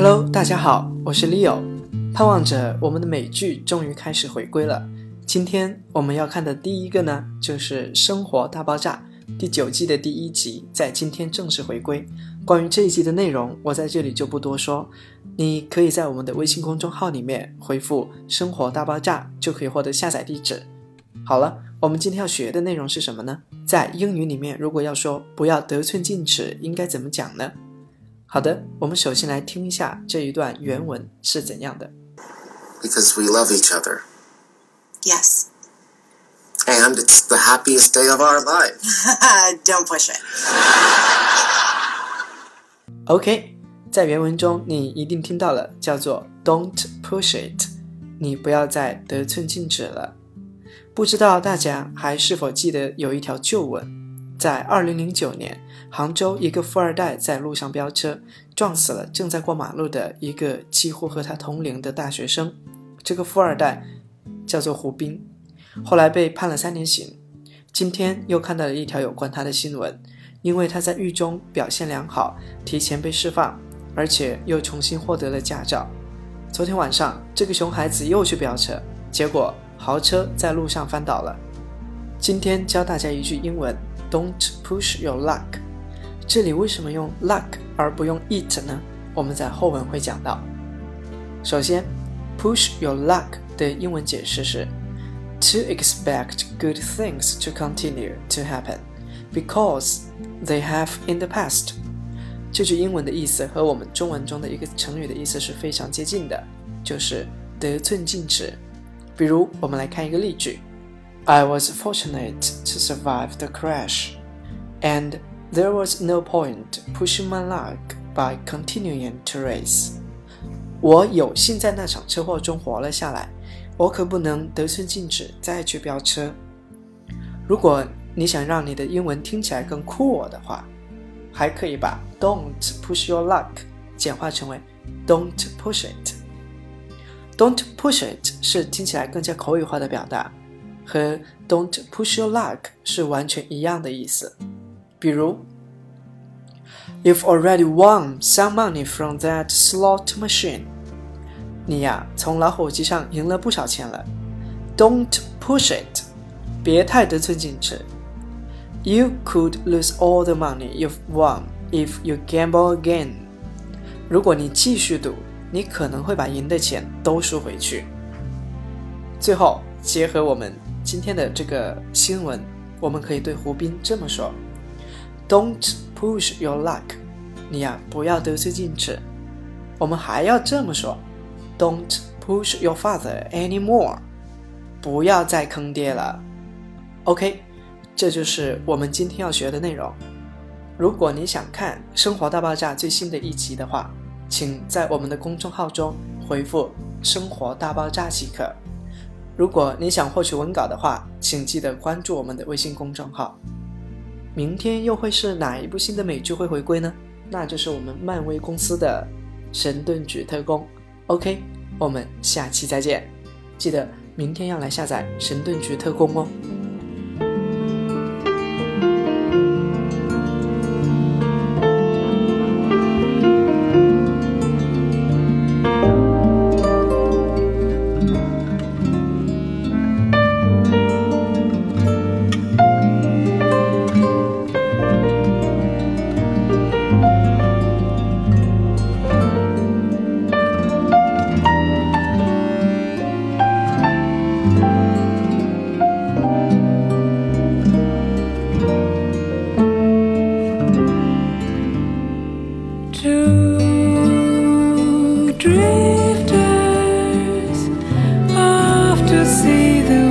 Hello，大家好，我是 Leo，盼望着我们的美剧终于开始回归了。今天我们要看的第一个呢，就是《生活大爆炸》第九季的第一集，在今天正式回归。关于这一集的内容，我在这里就不多说，你可以在我们的微信公众号里面回复“生活大爆炸”，就可以获得下载地址。好了，我们今天要学的内容是什么呢？在英语里面，如果要说不要得寸进尺，应该怎么讲呢？好的，我们首先来听一下这一段原文是怎样的。 Because we love each other. Yes. And it's the happiest day of our life. Don't push it. OK，在原文中你一定听到了，叫做 "Don't push it"，你不要再得寸进尺了。不知道大家还是否记得有一条旧闻， 在2009年，杭州一个富二代在路上飙车，撞死了正在过马路的一个几乎和他同龄的大学生。这个富二代叫做胡斌，后来被判了三年刑。今天又看到了一条有关他的新闻，因为他在狱中表现良好，提前被释放，而且又重新获得了驾照。昨天晚上，这个熊孩子又去飙车，结果豪车在路上翻倒了。今天教大家一句英文：Don't push your luck。这里为什么用 luck 而不用 it 呢？我们在后文会讲到。首先，push your luck 的英文解释是 to expect good things to continue to happen because they have in the past。这句英文的意思和我们中文中的一个成语的意思是非常接近的，就是得寸进尺。比如，我们来看一个例句 ：I was fortunate to survive the crash, and there was no point pushing my luck by continuing to race。我有幸在那场车祸中活了下来，我可不能得寸进尺再去飙车。如果你想让你的英文听起来更酷的话，还可以把 "Don't push your luck" 简化成为 "Don't push it"。Don't push it 是听起来更加口语化的表达， 和 Don't push your luck 是完全一样的意思。比如，You've already won some money from that slot machine。你呀，从老虎机上赢了不少钱了。Don't push it，别太得寸进尺。You could lose all the money you've won if you gamble again。如果你继续赌，你可能会把赢的钱都输回去。最后，结合我们 今天的这个新闻，我们可以对胡斌这么说：Don't push your luck，你呀不要得寸进尺。我们还要这么说：Don't push your father anymore，不要再坑爹了。OK，这就是我们今天要学的内容。如果你想看《生活大爆炸》最新的一集的话，请在我们的公众号中回复“生活大爆炸”即可。如果你想获取文稿的话，请记得关注我们的微信公众号。明天又会是哪一部新的美剧会回归呢？那就是我们漫威公司的《神盾局特工》。OK，我们下期再见。记得明天要来下载《神盾局特工》哦。Drifters off to see the